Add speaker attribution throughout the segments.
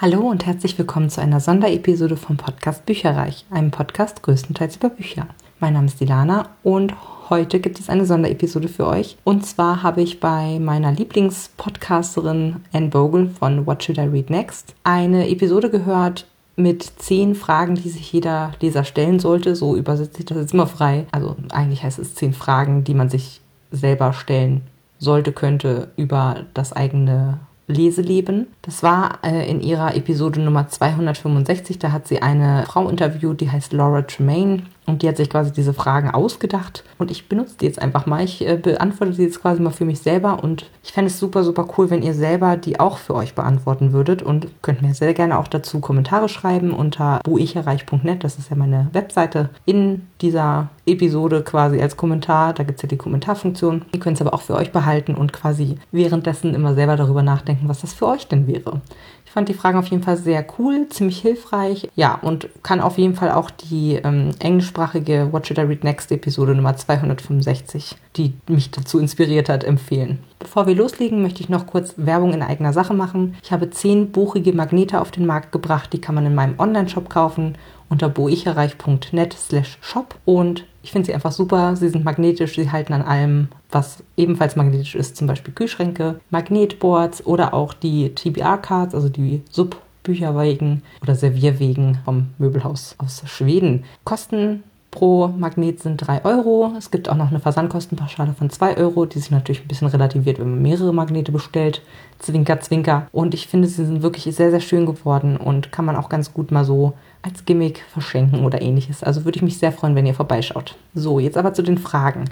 Speaker 1: Hallo und herzlich willkommen zu einer Sonderepisode vom Podcast Bücherreich, einem Podcast größtenteils über Bücher. Mein Name ist Dilana und heute gibt es eine Sonderepisode für euch. Und zwar habe ich bei meiner Lieblingspodcasterin Anne Bogle von What Should I Read Next eine Episode gehört mit zehn Fragen, die sich jeder Leser stellen sollte. So übersetze ich das jetzt immer frei. Also eigentlich heißt es zehn Fragen, die man sich selber stellen sollte, könnte über das eigene Leseleben. Das war äh, in ihrer Episode Nummer 265. Da hat sie eine Frau interviewt, die heißt Laura Tremaine. Und die hat sich quasi diese Fragen ausgedacht. Und ich benutze die jetzt einfach mal. Ich äh, beantworte die jetzt quasi mal für mich selber. Und ich fände es super, super cool, wenn ihr selber die auch für euch beantworten würdet. Und könnt mir sehr gerne auch dazu Kommentare schreiben unter buicherreich.net. Das ist ja meine Webseite. In dieser Episode quasi als Kommentar. Da gibt es ja die Kommentarfunktion. Ihr könnt es aber auch für euch behalten und quasi währenddessen immer selber darüber nachdenken, was das für euch denn wäre. Fand die Fragen auf jeden Fall sehr cool, ziemlich hilfreich. Ja, und kann auf jeden Fall auch die ähm, englischsprachige What Should I Read Next Episode Nummer 265, die mich dazu inspiriert hat, empfehlen. Bevor wir loslegen, möchte ich noch kurz Werbung in eigener Sache machen. Ich habe zehn buchige Magnete auf den Markt gebracht, die kann man in meinem Online-Shop kaufen unter boicherreich.net slash shop und ich finde sie einfach super. Sie sind magnetisch, sie halten an allem, was ebenfalls magnetisch ist, zum Beispiel Kühlschränke, Magnetboards oder auch die TBR-Cards, also die Sub- Bücherwegen oder Servierwegen vom Möbelhaus aus Schweden. Kosten pro Magnet sind 3 Euro. Es gibt auch noch eine Versandkostenpauschale von 2 Euro, die sich natürlich ein bisschen relativiert, wenn man mehrere Magnete bestellt. Zwinker, zwinker. Und ich finde, sie sind wirklich sehr, sehr schön geworden und kann man auch ganz gut mal so als Gimmick verschenken oder ähnliches. Also würde ich mich sehr freuen, wenn ihr vorbeischaut. So, jetzt aber zu den Fragen.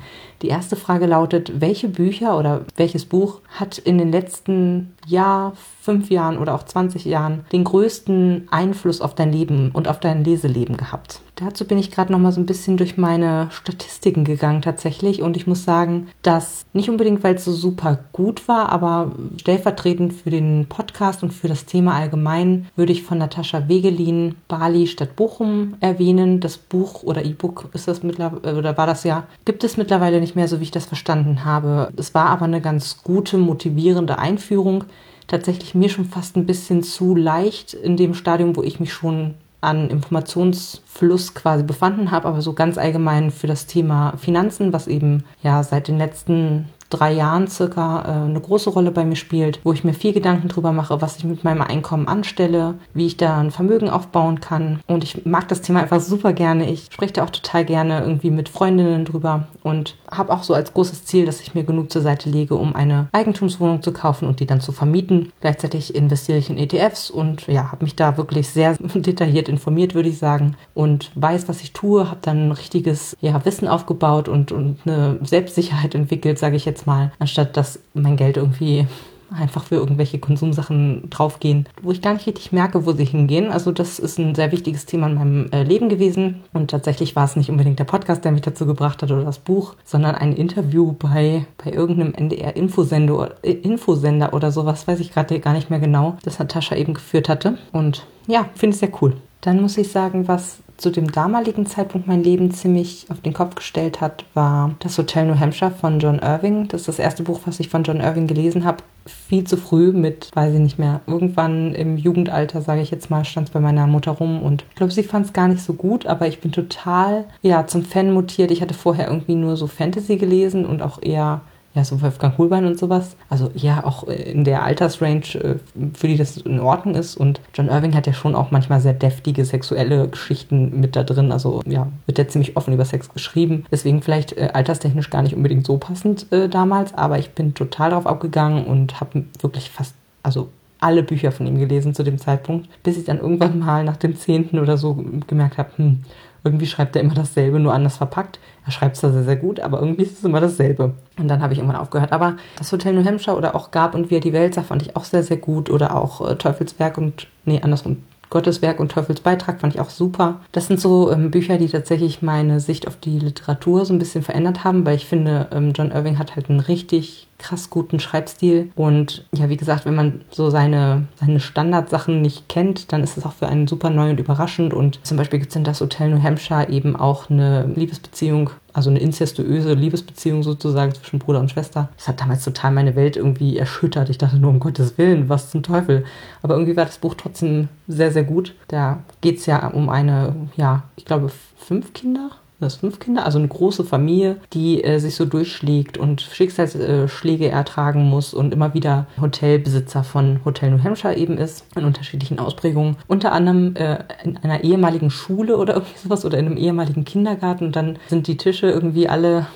Speaker 1: Die erste Frage lautet, welche Bücher oder welches Buch hat in den letzten Jahr, fünf Jahren oder auch 20 Jahren den größten Einfluss auf dein Leben und auf dein Leseleben gehabt? Dazu bin ich gerade noch mal so ein bisschen durch meine Statistiken gegangen tatsächlich und ich muss sagen, dass nicht unbedingt, weil es so super gut war, aber stellvertretend für den Podcast und für das Thema allgemein würde ich von Natascha Wegelin Bali statt Bochum erwähnen. Das Buch oder E-Book ist das mittlerweile oder war das ja gibt es mittlerweile nicht mehr so, wie ich das verstanden habe. Es war aber eine ganz gute motivierende Einführung tatsächlich mir schon fast ein bisschen zu leicht in dem Stadium, wo ich mich schon an Informationsfluss quasi befanden habe, aber so ganz allgemein für das Thema Finanzen, was eben ja seit den letzten drei Jahren circa äh, eine große Rolle bei mir spielt, wo ich mir viel Gedanken drüber mache, was ich mit meinem Einkommen anstelle, wie ich da ein Vermögen aufbauen kann. Und ich mag das Thema einfach super gerne. Ich spreche da auch total gerne irgendwie mit Freundinnen drüber und habe auch so als großes Ziel, dass ich mir genug zur Seite lege, um eine Eigentumswohnung zu kaufen und die dann zu vermieten. Gleichzeitig investiere ich in ETFs und ja, habe mich da wirklich sehr detailliert informiert, würde ich sagen, und weiß, was ich tue, habe dann ein richtiges ja, Wissen aufgebaut und, und eine Selbstsicherheit entwickelt, sage ich jetzt jetzt mal, anstatt dass mein Geld irgendwie einfach für irgendwelche Konsumsachen draufgehen, wo ich gar nicht richtig merke, wo sie hingehen. Also das ist ein sehr wichtiges Thema in meinem äh, Leben gewesen. Und tatsächlich war es nicht unbedingt der Podcast, der mich dazu gebracht hat oder das Buch, sondern ein Interview bei, bei irgendeinem NDR-Infosender äh, Infosender oder sowas, weiß ich gerade gar nicht mehr genau, das Natascha eben geführt hatte. Und ja, finde ich sehr cool. Dann muss ich sagen, was zu dem damaligen Zeitpunkt mein Leben ziemlich auf den Kopf gestellt hat, war das Hotel New Hampshire von John Irving. Das ist das erste Buch, was ich von John Irving gelesen habe. Viel zu früh mit, weiß ich nicht mehr, irgendwann im Jugendalter, sage ich jetzt mal, stand es bei meiner Mutter rum und ich glaube, sie fand es gar nicht so gut, aber ich bin total, ja, zum Fan mutiert. Ich hatte vorher irgendwie nur so Fantasy gelesen und auch eher ja, so Wolfgang Hohlbein und sowas. Also ja, auch in der Altersrange, äh, für die das in Ordnung ist. Und John Irving hat ja schon auch manchmal sehr deftige sexuelle Geschichten mit da drin. Also ja, wird ja ziemlich offen über Sex geschrieben. Deswegen vielleicht äh, alterstechnisch gar nicht unbedingt so passend äh, damals. Aber ich bin total drauf abgegangen und habe wirklich fast, also alle Bücher von ihm gelesen zu dem Zeitpunkt, bis ich dann irgendwann mal nach dem zehnten oder so gemerkt habe, hm, irgendwie schreibt er immer dasselbe, nur anders verpackt. Er schreibt zwar sehr, sehr gut, aber irgendwie ist es immer dasselbe. Und dann habe ich irgendwann aufgehört. Aber das Hotel New Hampshire oder auch Gab und Wie er die Welt fand ich auch sehr, sehr gut. Oder auch äh, Teufelswerk und, nee, andersrum, Gottes Werk und Teufels Beitrag fand ich auch super. Das sind so ähm, Bücher, die tatsächlich meine Sicht auf die Literatur so ein bisschen verändert haben, weil ich finde, ähm, John Irving hat halt einen richtig krass guten Schreibstil. Und ja, wie gesagt, wenn man so seine, seine Standardsachen nicht kennt, dann ist es auch für einen super neu und überraschend. Und zum Beispiel gibt es in das Hotel New Hampshire eben auch eine Liebesbeziehung, also eine incestuöse Liebesbeziehung sozusagen zwischen Bruder und Schwester. Das hat damals total meine Welt irgendwie erschüttert. Ich dachte nur, um Gottes Willen, was zum Teufel. Aber irgendwie war das Buch trotzdem sehr, sehr gut. Da geht es ja um eine, ja, ich glaube, fünf Kinder das fünf Kinder, also eine große Familie, die äh, sich so durchschlägt und Schicksalsschläge ertragen muss und immer wieder Hotelbesitzer von Hotel New Hampshire eben ist, in unterschiedlichen Ausprägungen. Unter anderem äh, in einer ehemaligen Schule oder irgendwie sowas oder in einem ehemaligen Kindergarten. Und dann sind die Tische irgendwie alle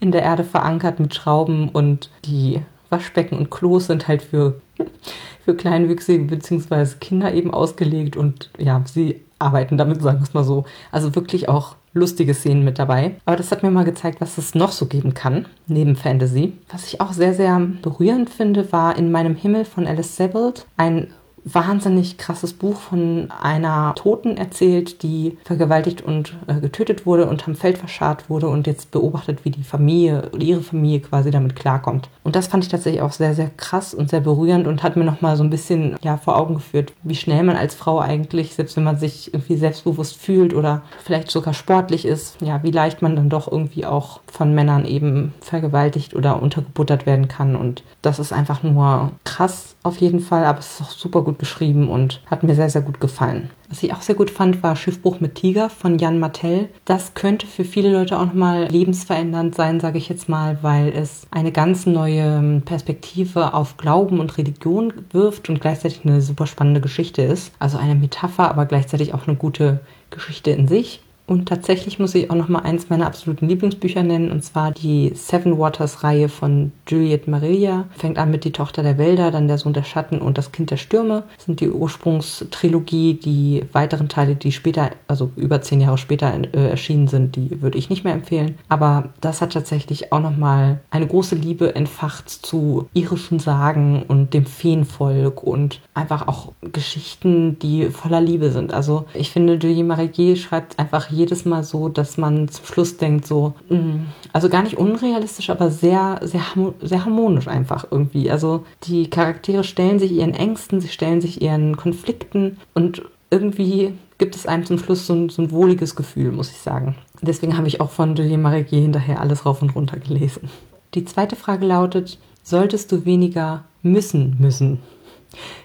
Speaker 1: in der Erde verankert mit Schrauben und die Waschbecken und Klos sind halt für, für Kleinwüchsige bzw. Kinder eben ausgelegt und ja, sie arbeiten damit, sagen wir es mal so. Also wirklich auch lustige Szenen mit dabei. Aber das hat mir mal gezeigt, was es noch so geben kann, neben Fantasy. Was ich auch sehr, sehr berührend finde, war In meinem Himmel von Alice Sebald ein wahnsinnig krasses Buch von einer Toten erzählt, die vergewaltigt und äh, getötet wurde und am Feld verscharrt wurde und jetzt beobachtet, wie die Familie oder ihre Familie quasi damit klarkommt. Und das fand ich tatsächlich auch sehr, sehr krass und sehr berührend und hat mir nochmal so ein bisschen ja, vor Augen geführt, wie schnell man als Frau eigentlich, selbst wenn man sich irgendwie selbstbewusst fühlt oder vielleicht sogar sportlich ist, ja, wie leicht man dann doch irgendwie auch von Männern eben vergewaltigt oder untergebuttert werden kann. Und das ist einfach nur krass auf jeden Fall, aber es ist auch super gut geschrieben und hat mir sehr, sehr gut gefallen. Was ich auch sehr gut fand, war Schiffbruch mit Tiger von Jan Martell. Das könnte für viele Leute auch nochmal lebensverändernd sein, sage ich jetzt mal, weil es eine ganz neue Perspektive auf Glauben und Religion wirft und gleichzeitig eine super spannende Geschichte ist. Also eine Metapher, aber gleichzeitig auch eine gute Geschichte in sich. Und tatsächlich muss ich auch noch mal eins meiner absoluten Lieblingsbücher nennen, und zwar die Seven Waters Reihe von Juliette Maria. Fängt an mit Die Tochter der Wälder, dann Der Sohn der Schatten und Das Kind der Stürme. Das sind die Ursprungstrilogie. Die weiteren Teile, die später, also über zehn Jahre später äh, erschienen sind, die würde ich nicht mehr empfehlen. Aber das hat tatsächlich auch noch mal eine große Liebe entfacht zu irischen Sagen und dem Feenvolk und einfach auch Geschichten, die voller Liebe sind. Also ich finde, Juliette Maria schreibt einfach jedes Mal so, dass man zum Schluss denkt, so, mm, also gar nicht unrealistisch, aber sehr, sehr, sehr harmonisch einfach irgendwie. Also die Charaktere stellen sich ihren Ängsten, sie stellen sich ihren Konflikten und irgendwie gibt es einem zum Schluss so ein, so ein wohliges Gefühl, muss ich sagen. Deswegen habe ich auch von Julien Mareguier hinterher alles rauf und runter gelesen. Die zweite Frage lautet, solltest du weniger müssen müssen?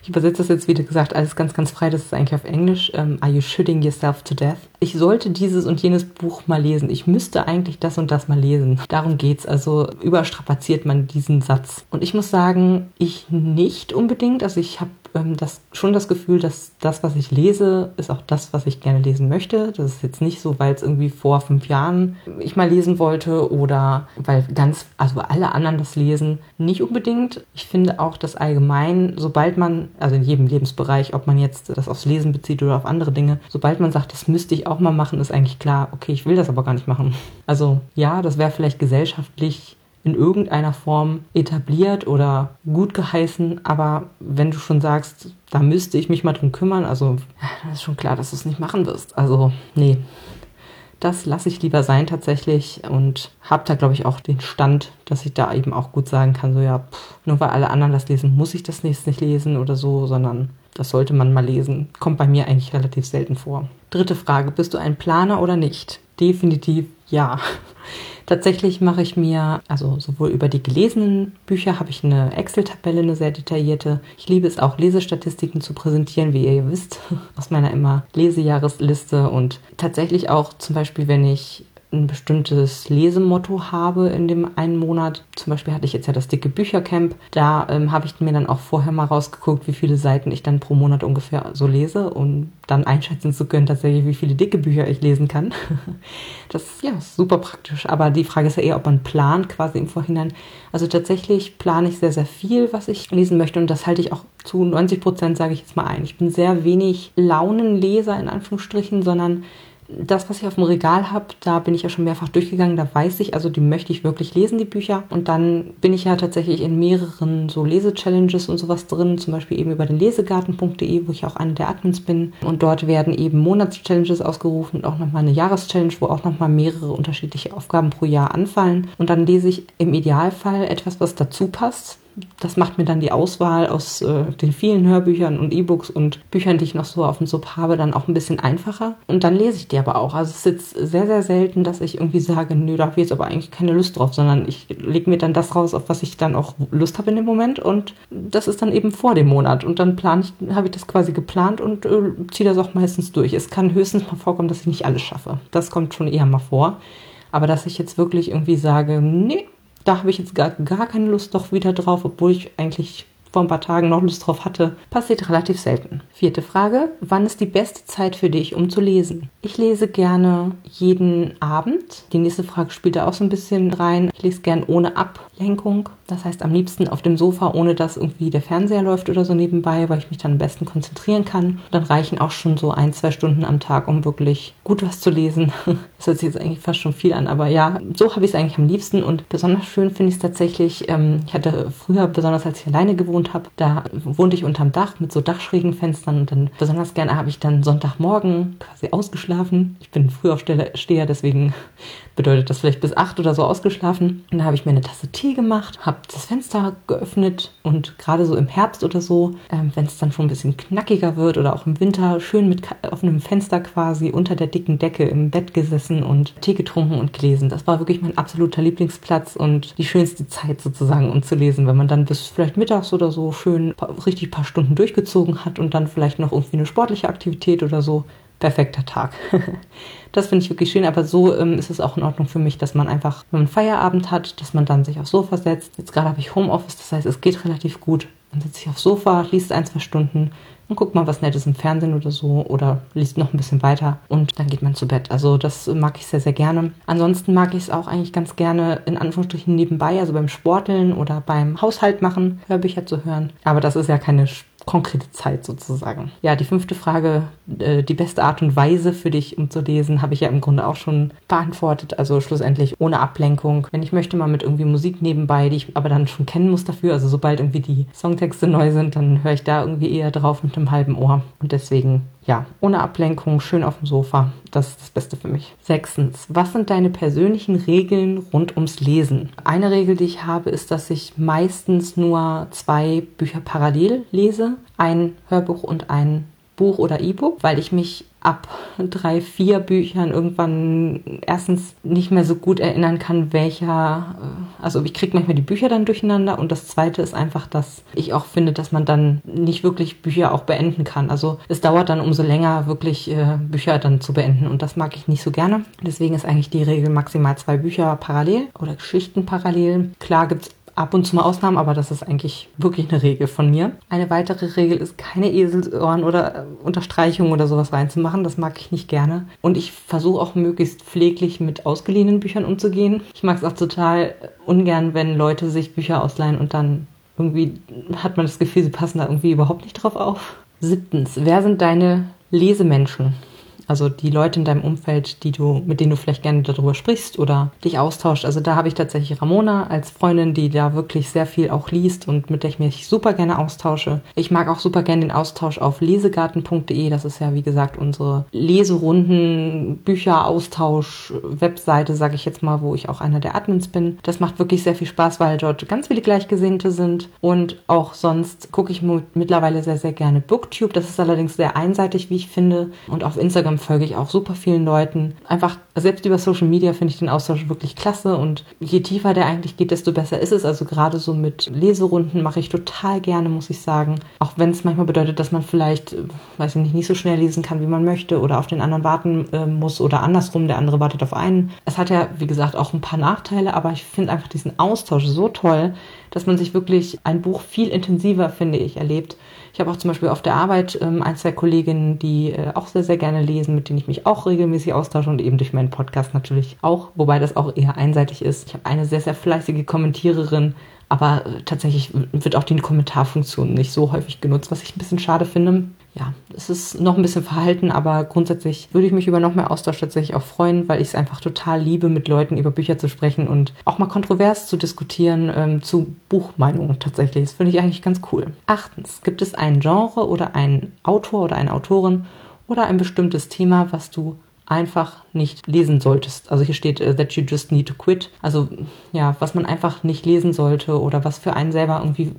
Speaker 1: Ich übersetze das jetzt, wie gesagt, alles ganz, ganz frei. Das ist eigentlich auf Englisch. Um, Are you shooting yourself to death? Ich sollte dieses und jenes Buch mal lesen. Ich müsste eigentlich das und das mal lesen. Darum geht's. Also überstrapaziert man diesen Satz. Und ich muss sagen, ich nicht unbedingt. Also ich habe ähm, das, schon das Gefühl, dass das, was ich lese, ist auch das, was ich gerne lesen möchte. Das ist jetzt nicht so, weil es irgendwie vor fünf Jahren ich mal lesen wollte oder weil ganz, also alle anderen das lesen. Nicht unbedingt. Ich finde auch, dass allgemein, sobald man, also in jedem Lebensbereich, ob man jetzt das aufs Lesen bezieht oder auf andere Dinge, sobald man sagt, das müsste ich auch mal machen, ist eigentlich klar, okay, ich will das aber gar nicht machen. Also ja, das wäre vielleicht gesellschaftlich in irgendeiner Form etabliert oder gut geheißen, aber wenn du schon sagst, da müsste ich mich mal drum kümmern, also dann ist schon klar, dass du es nicht machen wirst. Also nee, das lasse ich lieber sein tatsächlich und habe da glaube ich auch den Stand, dass ich da eben auch gut sagen kann, so ja, pff, nur weil alle anderen das lesen, muss ich das nächste nicht lesen oder so, sondern das sollte man mal lesen. Kommt bei mir eigentlich relativ selten vor. Dritte Frage, bist du ein Planer oder nicht? Definitiv ja. Tatsächlich mache ich mir, also sowohl über die gelesenen Bücher habe ich eine Excel-Tabelle, eine sehr detaillierte. Ich liebe es auch, Lesestatistiken zu präsentieren, wie ihr wisst, aus meiner immer Lesejahresliste. Und tatsächlich auch zum Beispiel, wenn ich ein bestimmtes Lesemotto habe in dem einen Monat. Zum Beispiel hatte ich jetzt ja das dicke Büchercamp. Da ähm, habe ich mir dann auch vorher mal rausgeguckt, wie viele Seiten ich dann pro Monat ungefähr so lese, um dann einschätzen zu können, tatsächlich, wie viele dicke Bücher ich lesen kann. das ja, ist super praktisch. Aber die Frage ist ja eher, ob man plant quasi im Vorhinein. Also tatsächlich plane ich sehr, sehr viel, was ich lesen möchte. Und das halte ich auch zu 90 Prozent, sage ich jetzt mal ein. Ich bin sehr wenig Launenleser in Anführungsstrichen, sondern das, was ich auf dem Regal habe, da bin ich ja schon mehrfach durchgegangen, da weiß ich, also die möchte ich wirklich lesen, die Bücher. Und dann bin ich ja tatsächlich in mehreren so Lese-Challenges und sowas drin, zum Beispiel eben über den lesegarten.de, wo ich auch eine der Admins bin. Und dort werden eben Monats-Challenges ausgerufen und auch nochmal eine Jahreschallenge, wo auch nochmal mehrere unterschiedliche Aufgaben pro Jahr anfallen. Und dann lese ich im Idealfall etwas, was dazu passt das macht mir dann die Auswahl aus äh, den vielen Hörbüchern und E-Books und Büchern, die ich noch so auf dem Sub habe, dann auch ein bisschen einfacher. Und dann lese ich die aber auch. Also es ist jetzt sehr, sehr selten, dass ich irgendwie sage, nö, da habe ich jetzt aber eigentlich keine Lust drauf, sondern ich lege mir dann das raus, auf was ich dann auch Lust habe in dem Moment. Und das ist dann eben vor dem Monat. Und dann plane ich, habe ich das quasi geplant und äh, ziehe das auch meistens durch. Es kann höchstens mal vorkommen, dass ich nicht alles schaffe. Das kommt schon eher mal vor. Aber dass ich jetzt wirklich irgendwie sage, nee, da habe ich jetzt gar, gar keine Lust doch wieder drauf, obwohl ich eigentlich vor ein paar Tagen noch Lust drauf hatte, passiert relativ selten. Vierte Frage. Wann ist die beste Zeit für dich, um zu lesen? Ich lese gerne jeden Abend. Die nächste Frage spielt da auch so ein bisschen rein. Ich lese gern ohne Ablenkung. Das heißt am liebsten auf dem Sofa, ohne dass irgendwie der Fernseher läuft oder so nebenbei, weil ich mich dann am besten konzentrieren kann. Dann reichen auch schon so ein, zwei Stunden am Tag, um wirklich gut was zu lesen. Das hört sich jetzt eigentlich fast schon viel an, aber ja, so habe ich es eigentlich am liebsten und besonders schön finde ich es tatsächlich. Ähm, ich hatte früher, besonders als ich alleine gewohnt habe, da wohnte ich unterm Dach mit so dachschrägen Fenstern und dann besonders gerne habe ich dann Sonntagmorgen quasi ausgeschlafen. Ich bin Frühaufsteher, deswegen bedeutet das vielleicht bis acht oder so ausgeschlafen. Und dann habe ich mir eine Tasse Tee gemacht, habe das Fenster geöffnet und gerade so im Herbst oder so, ähm, wenn es dann schon ein bisschen knackiger wird oder auch im Winter, schön mit offenem Fenster quasi unter der dicken Decke im Bett gesessen und Tee getrunken und gelesen. Das war wirklich mein absoluter Lieblingsplatz und die schönste Zeit sozusagen, um zu lesen, wenn man dann bis vielleicht mittags oder so schön richtig paar Stunden durchgezogen hat und dann vielleicht noch irgendwie eine sportliche Aktivität oder so perfekter Tag. das finde ich wirklich schön, aber so ähm, ist es auch in Ordnung für mich, dass man einfach, wenn man Feierabend hat, dass man dann sich aufs Sofa setzt. Jetzt gerade habe ich Homeoffice, das heißt, es geht relativ gut. Man setzt sich aufs Sofa, liest ein, zwei Stunden und guckt mal was Nettes im Fernsehen oder so oder liest noch ein bisschen weiter und dann geht man zu Bett. Also das mag ich sehr, sehr gerne. Ansonsten mag ich es auch eigentlich ganz gerne in Anführungsstrichen nebenbei, also beim Sporteln oder beim Haushalt machen, Hörbücher zu hören. Aber das ist ja keine konkrete Zeit sozusagen. Ja, die fünfte Frage, äh, die beste Art und Weise für dich, um zu lesen, habe ich ja im Grunde auch schon beantwortet. Also schlussendlich ohne Ablenkung. Wenn ich möchte, mal mit irgendwie Musik nebenbei, die ich aber dann schon kennen muss dafür. Also sobald irgendwie die Songtexte neu sind, dann höre ich da irgendwie eher drauf mit einem halben Ohr. Und deswegen ja, ohne Ablenkung, schön auf dem Sofa. Das ist das Beste für mich. Sechstens, was sind deine persönlichen Regeln rund ums Lesen? Eine Regel, die ich habe, ist, dass ich meistens nur zwei Bücher parallel lese. Ein Hörbuch und ein Buch oder E-Book, weil ich mich ab drei, vier Büchern irgendwann erstens nicht mehr so gut erinnern kann, welcher, äh, also ich kriege manchmal die Bücher dann durcheinander und das zweite ist einfach, dass ich auch finde, dass man dann nicht wirklich Bücher auch beenden kann. Also es dauert dann umso länger, wirklich äh, Bücher dann zu beenden und das mag ich nicht so gerne. Deswegen ist eigentlich die Regel maximal zwei Bücher parallel oder Geschichten parallel. Klar gibt es ab und zu mal Ausnahmen, aber das ist eigentlich wirklich eine Regel von mir. Eine weitere Regel ist, keine Eselsohren oder äh, Unterstreichungen oder sowas reinzumachen. Das mag ich nicht gerne. Und ich versuche auch möglichst pfleglich mit ausgeliehenen Büchern umzugehen. Ich mag es auch total ungern, wenn Leute sich Bücher ausleihen und dann irgendwie hat man das Gefühl, sie passen da irgendwie überhaupt nicht drauf auf. Siebtens, wer sind deine Lesemenschen? Also die Leute in deinem Umfeld, die du, mit denen du vielleicht gerne darüber sprichst oder dich austauscht. Also da habe ich tatsächlich Ramona als Freundin, die da wirklich sehr viel auch liest und mit der ich mich super gerne austausche. Ich mag auch super gerne den Austausch auf lesegarten.de. Das ist ja, wie gesagt, unsere Leserunden, Bücheraustausch, Webseite, sage ich jetzt mal, wo ich auch einer der Admins bin. Das macht wirklich sehr viel Spaß, weil dort ganz viele Gleichgesinnte sind. Und auch sonst gucke ich mittlerweile sehr, sehr gerne Booktube. Das ist allerdings sehr einseitig, wie ich finde. Und auf Instagram folge ich auch super vielen Leuten. Einfach, selbst über Social Media finde ich den Austausch wirklich klasse und je tiefer der eigentlich geht, desto besser ist es. Also gerade so mit Leserunden mache ich total gerne, muss ich sagen. Auch wenn es manchmal bedeutet, dass man vielleicht, weiß ich nicht, nicht so schnell lesen kann, wie man möchte oder auf den anderen warten äh, muss oder andersrum, der andere wartet auf einen. Es hat ja, wie gesagt, auch ein paar Nachteile, aber ich finde einfach diesen Austausch so toll, dass man sich wirklich ein Buch viel intensiver, finde ich, erlebt. Ich habe auch zum Beispiel auf der Arbeit ähm, ein, zwei Kolleginnen, die äh, auch sehr, sehr gerne lesen, mit denen ich mich auch regelmäßig austausche und eben durch meinen Podcast natürlich auch, wobei das auch eher einseitig ist. Ich habe eine sehr, sehr fleißige Kommentiererin, aber äh, tatsächlich wird auch die Kommentarfunktion nicht so häufig genutzt, was ich ein bisschen schade finde. Ja, es ist noch ein bisschen verhalten, aber grundsätzlich würde ich mich über noch mehr Austausch tatsächlich auch freuen, weil ich es einfach total liebe, mit Leuten über Bücher zu sprechen und auch mal kontrovers zu diskutieren ähm, zu Buchmeinungen tatsächlich. Das finde ich eigentlich ganz cool. Achtens, gibt es ein Genre oder einen Autor oder eine Autorin oder ein bestimmtes Thema, was du einfach nicht lesen solltest. Also hier steht uh, that you just need to quit. Also ja, was man einfach nicht lesen sollte oder was für einen selber irgendwie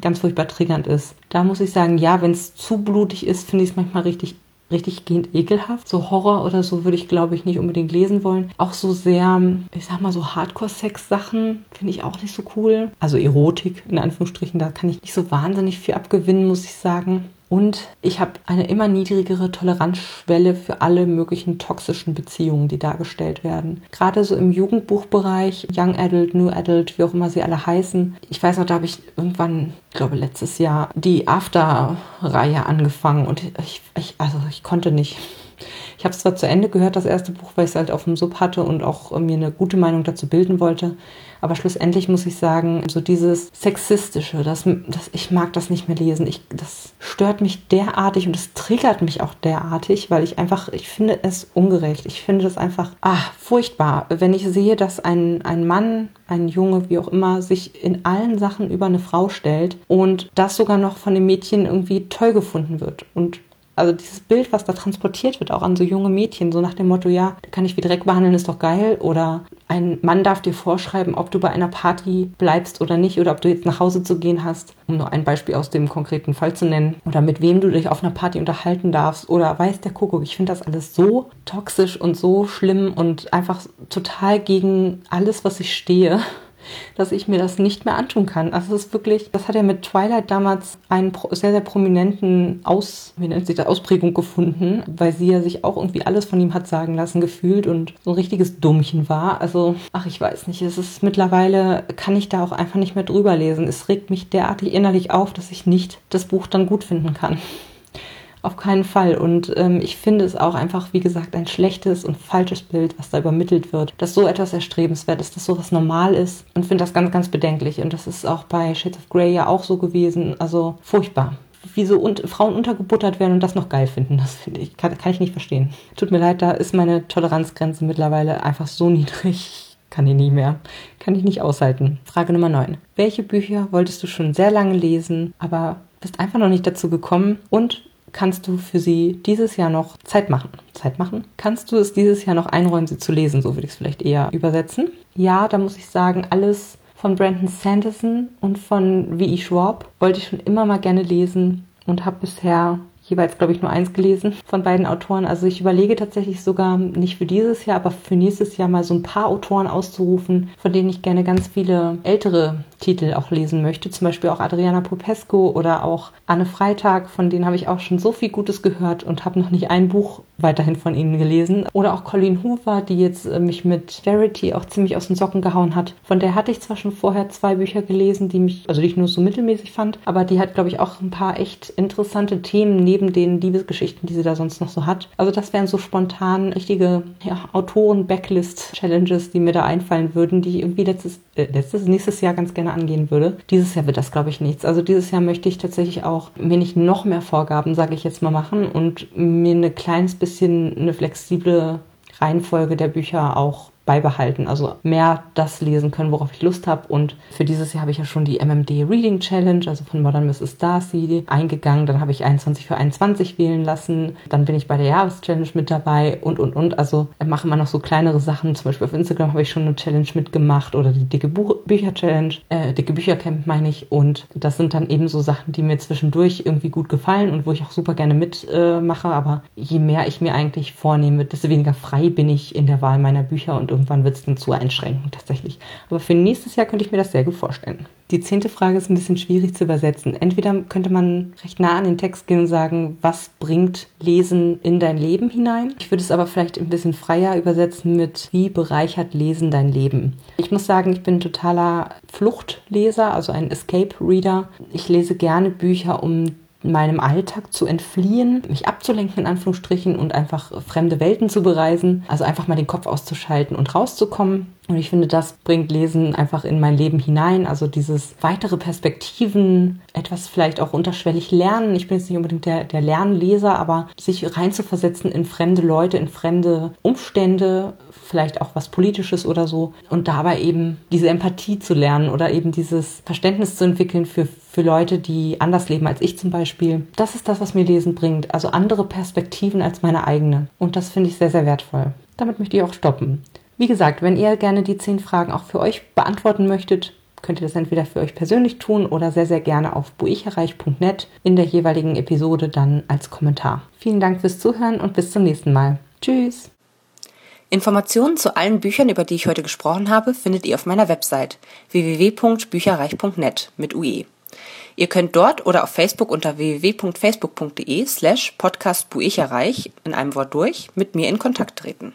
Speaker 1: ganz furchtbar triggernd ist. Da muss ich sagen, ja, wenn es zu blutig ist, finde ich es manchmal richtig richtig gehend ekelhaft. So Horror oder so würde ich, glaube ich, nicht unbedingt lesen wollen. Auch so sehr, ich sag mal, so Hardcore-Sex-Sachen finde ich auch nicht so cool. Also Erotik, in Anführungsstrichen, da kann ich nicht so wahnsinnig viel abgewinnen, muss ich sagen. Und ich habe eine immer niedrigere Toleranzschwelle für alle möglichen toxischen Beziehungen, die dargestellt werden. Gerade so im Jugendbuchbereich, Young Adult, New Adult, wie auch immer sie alle heißen. Ich weiß noch, da habe ich irgendwann, ich glaube letztes Jahr, die After-Reihe angefangen und ich, ich, also ich konnte nicht. Ich habe es zwar zu Ende gehört, das erste Buch, weil ich es halt auf dem Sub hatte und auch mir eine gute Meinung dazu bilden wollte. Aber schlussendlich muss ich sagen, so dieses Sexistische, das, das, ich mag das nicht mehr lesen. Ich, das stört mich derartig und es triggert mich auch derartig, weil ich einfach, ich finde es ungerecht. Ich finde das einfach, ah, furchtbar. Wenn ich sehe, dass ein, ein Mann, ein Junge, wie auch immer, sich in allen Sachen über eine Frau stellt und das sogar noch von dem Mädchen irgendwie toll gefunden wird und also dieses Bild, was da transportiert wird, auch an so junge Mädchen, so nach dem Motto, ja, kann ich wie Dreck behandeln, ist doch geil. Oder ein Mann darf dir vorschreiben, ob du bei einer Party bleibst oder nicht, oder ob du jetzt nach Hause zu gehen hast, um nur ein Beispiel aus dem konkreten Fall zu nennen. Oder mit wem du dich auf einer Party unterhalten darfst. Oder weiß der Kuckuck. Ich finde das alles so toxisch und so schlimm und einfach total gegen alles, was ich stehe dass ich mir das nicht mehr antun kann. Also es ist wirklich, das hat ja mit Twilight damals einen sehr, sehr prominenten Aus, wie nennt sich das, Ausprägung gefunden, weil sie ja sich auch irgendwie alles von ihm hat sagen lassen, gefühlt und so ein richtiges Dummchen war. Also, ach, ich weiß nicht, es ist mittlerweile, kann ich da auch einfach nicht mehr drüber lesen. Es regt mich derartig innerlich auf, dass ich nicht das Buch dann gut finden kann. Auf keinen Fall. Und ähm, ich finde es auch einfach, wie gesagt, ein schlechtes und falsches Bild, was da übermittelt wird, dass so etwas erstrebenswert ist, dass sowas normal ist und finde das ganz, ganz bedenklich. Und das ist auch bei Shades of Grey ja auch so gewesen. Also furchtbar wie so un Frauen untergebuttert werden und das noch geil finden. Das finde ich, kann, kann, ich nicht verstehen. Tut mir leid, da ist meine Toleranzgrenze mittlerweile einfach so niedrig. Kann ich nie mehr. Kann ich nicht aushalten. Frage Nummer 9. Welche Bücher wolltest du schon sehr lange lesen, aber bist einfach noch nicht dazu gekommen? Und kannst du für sie dieses Jahr noch Zeit machen. Zeit machen? Kannst du es dieses Jahr noch einräumen, sie zu lesen? So würde ich es vielleicht eher übersetzen. Ja, da muss ich sagen, alles von Brandon Sanderson und von V.E. Schwab wollte ich schon immer mal gerne lesen und habe bisher jeweils, glaube ich, nur eins gelesen von beiden Autoren. Also ich überlege tatsächlich sogar nicht für dieses Jahr, aber für nächstes Jahr mal so ein paar Autoren auszurufen, von denen ich gerne ganz viele ältere Titel auch lesen möchte. Zum Beispiel auch Adriana Popesco oder auch Anne Freitag, von denen habe ich auch schon so viel Gutes gehört und habe noch nicht ein Buch weiterhin von ihnen gelesen. Oder auch Colleen Hoover, die jetzt äh, mich mit Verity auch ziemlich aus den Socken gehauen hat. Von der hatte ich zwar schon vorher zwei Bücher gelesen, die mich, also die ich nur so mittelmäßig fand, aber die hat, glaube ich, auch ein paar echt interessante Themen neben den Liebesgeschichten, die sie da sonst noch so hat. Also das wären so spontan richtige ja, Autoren-Backlist-Challenges, die mir da einfallen würden, die ich irgendwie letztes, äh, letztes, nächstes Jahr ganz gerne angehen würde. Dieses Jahr wird das, glaube ich, nichts. Also dieses Jahr möchte ich tatsächlich auch mir nicht noch mehr Vorgaben, sage ich jetzt mal, machen und mir ein kleines bisschen eine flexible Reihenfolge der Bücher auch beibehalten. Also mehr das lesen können, worauf ich Lust habe. Und für dieses Jahr habe ich ja schon die MMD Reading Challenge, also von Modern Mrs. Darcy, eingegangen. Dann habe ich 21 für 21 wählen lassen. Dann bin ich bei der Jahreschallenge mit dabei und, und, und. Also mache immer noch so kleinere Sachen. Zum Beispiel auf Instagram habe ich schon eine Challenge mitgemacht oder die dicke Buch Bücher Challenge, äh, dicke Bücher Camp meine ich. Und das sind dann eben so Sachen, die mir zwischendurch irgendwie gut gefallen und wo ich auch super gerne mitmache. Äh, Aber je mehr ich mir eigentlich vornehme, desto weniger frei bin ich in der Wahl meiner Bücher und irgendwann wird es dann zu einschränken tatsächlich. Aber für nächstes Jahr könnte ich mir das sehr gut vorstellen. Die zehnte Frage ist ein bisschen schwierig zu übersetzen. Entweder könnte man recht nah an den Text gehen und sagen, was bringt Lesen in dein Leben hinein? Ich würde es aber vielleicht ein bisschen freier übersetzen mit, wie bereichert Lesen dein Leben? Ich muss sagen, ich bin totaler Fluchtleser, also ein Escape Reader. Ich lese gerne Bücher, um meinem Alltag zu entfliehen, mich abzulenken in Anführungsstrichen und einfach fremde Welten zu bereisen. Also einfach mal den Kopf auszuschalten und rauszukommen. Und ich finde, das bringt Lesen einfach in mein Leben hinein. Also dieses weitere Perspektiven, etwas vielleicht auch unterschwellig lernen. Ich bin jetzt nicht unbedingt der, der Lernleser, aber sich reinzuversetzen in fremde Leute, in fremde Umstände, vielleicht auch was Politisches oder so. Und dabei eben diese Empathie zu lernen oder eben dieses Verständnis zu entwickeln für, für Leute, die anders leben als ich zum Beispiel. Das ist das, was mir Lesen bringt. Also andere Perspektiven als meine eigene. Und das finde ich sehr, sehr wertvoll. Damit möchte ich auch stoppen. Wie gesagt, wenn ihr gerne die zehn Fragen auch für euch beantworten möchtet, könnt ihr das entweder für euch persönlich tun oder sehr, sehr gerne auf buicherreich.net in der jeweiligen Episode dann als Kommentar. Vielen Dank fürs Zuhören und bis zum nächsten Mal. Tschüss!
Speaker 2: Informationen zu allen Büchern, über die ich heute gesprochen habe, findet ihr auf meiner Website www.bücherreich.net mit UE. Ihr könnt dort oder auf Facebook unter www.facebook.de slash podcastbuicherreich in einem Wort durch mit mir in Kontakt treten.